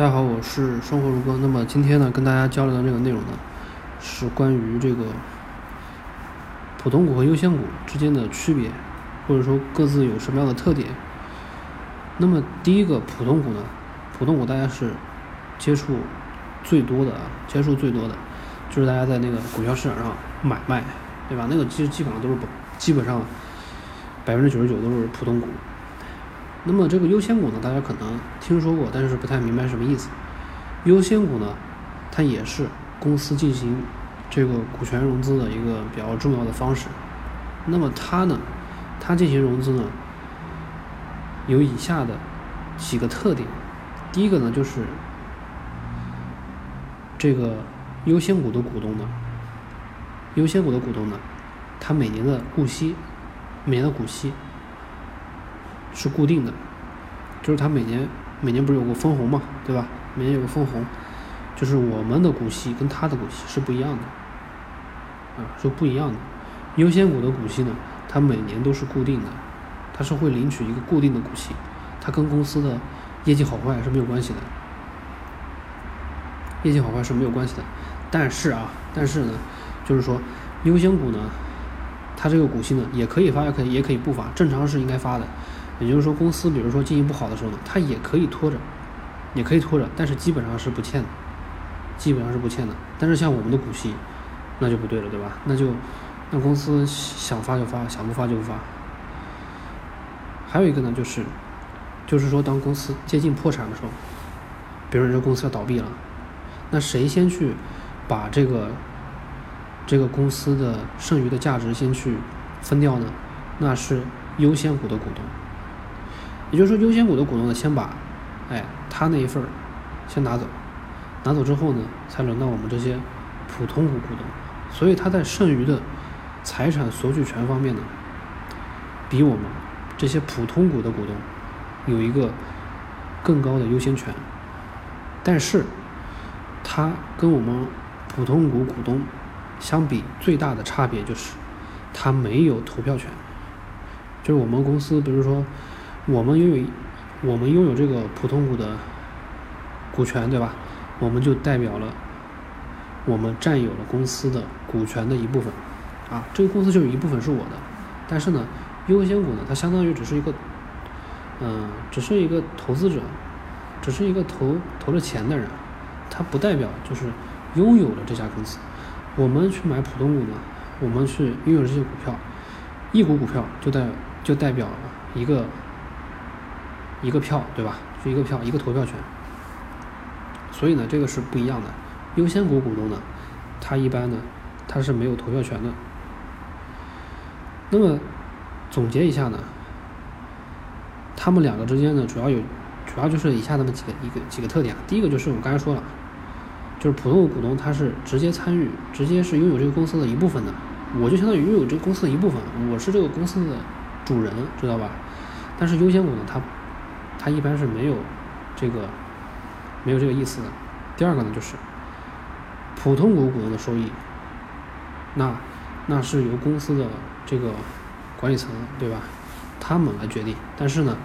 大家好，我是生活如歌。那么今天呢，跟大家交流的这个内容呢，是关于这个普通股和优先股之间的区别，或者说各自有什么样的特点。那么第一个普通股呢，普通股大家是接触最多的啊，接触最多的就是大家在那个股票市场上买卖，对吧？那个其实基本上都是基本上百分之九十九都是普通股。那么这个优先股呢，大家可能听说过，但是不太明白什么意思。优先股呢，它也是公司进行这个股权融资的一个比较重要的方式。那么它呢，它进行融资呢，有以下的几个特点。第一个呢，就是这个优先股的股东呢，优先股的股东呢，他每年的股息，每年的股息。是固定的，就是它每年每年不是有个分红嘛，对吧？每年有个分红，就是我们的股息跟他的股息是不一样的，啊，是不一样的。优先股的股息呢，它每年都是固定的，它是会领取一个固定的股息，它跟公司的业绩好坏是没有关系的，业绩好坏是没有关系的。但是啊，但是呢，就是说优先股呢，它这个股息呢，也可以发，也可以也可以不发，正常是应该发的。也就是说，公司比如说经营不好的时候呢，它也可以拖着，也可以拖着，但是基本上是不欠的，基本上是不欠的。但是像我们的股息，那就不对了，对吧？那就那公司想发就发，想不发就不发。还有一个呢，就是就是说，当公司接近破产的时候，比如说这公司要倒闭了，那谁先去把这个这个公司的剩余的价值先去分掉呢？那是优先股的股东。也就是说，优先股的股东呢，先把，哎，他那一份儿先拿走，拿走之后呢，才轮到我们这些普通股股东。所以他在剩余的财产索取权方面呢，比我们这些普通股的股东有一个更高的优先权。但是，他跟我们普通股股东相比，最大的差别就是他没有投票权。就是我们公司，比如说。我们拥有，我们拥有这个普通股的股权，对吧？我们就代表了我们占有了公司的股权的一部分，啊，这个公司就有一部分是我的。但是呢，优先股呢，它相当于只是一个，嗯，只是一个投资者，只是一个投投了钱的人，它不代表就是拥有了这家公司。我们去买普通股呢，我们去拥有这些股票，一股股票就代就代表一个。一个票，对吧？就一个票，一个投票权。所以呢，这个是不一样的。优先股股东呢，他一般呢，他是没有投票权的。那么总结一下呢，他们两个之间呢，主要有，主要就是以下那么几个一个几个特点。第一个就是我刚才说了，就是普通股东他是直接参与，直接是拥有这个公司的一部分的。我就相当于拥有这个公司的一部分，我是这个公司的主人，知道吧？但是优先股呢，他。它一般是没有这个没有这个意思的。第二个呢，就是普通股股东的收益，那那是由公司的这个管理层对吧，他们来决定。但是呢，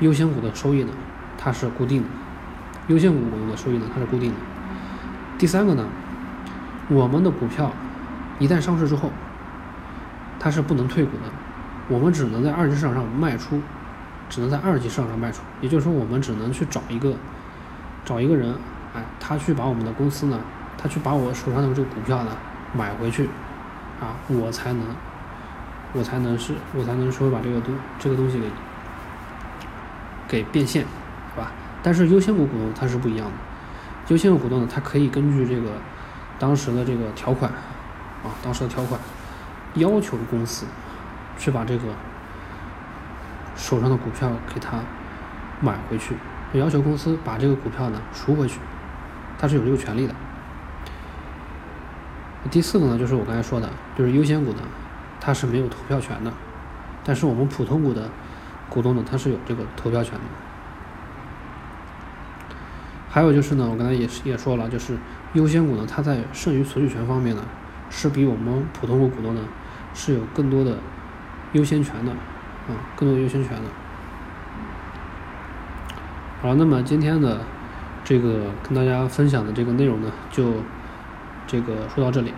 优先股的收益呢，它是固定的。优先股股东的收益呢，它是固定的。第三个呢，我们的股票一旦上市之后，它是不能退股的，我们只能在二级市场上卖出。只能在二级市场上卖出，也就是说，我们只能去找一个，找一个人，哎，他去把我们的公司呢，他去把我手上的这个股票呢买回去，啊，我才能，我才能是，我才能说把这个东这个东西给给变现，是吧？但是优先股股东他是不一样的，优先股股东呢，他可以根据这个当时的这个条款，啊，当时的条款要求公司去把这个。手上的股票给他买回去，要求公司把这个股票呢赎回去，他是有这个权利的。第四个呢，就是我刚才说的，就是优先股呢，它是没有投票权的，但是我们普通股的股东呢，他是有这个投票权的。还有就是呢，我刚才也也说了，就是优先股呢，它在剩余索取权方面呢，是比我们普通股股东呢是有更多的优先权的。啊，更多优先权的。好了，那么今天的这个跟大家分享的这个内容呢，就这个说到这里。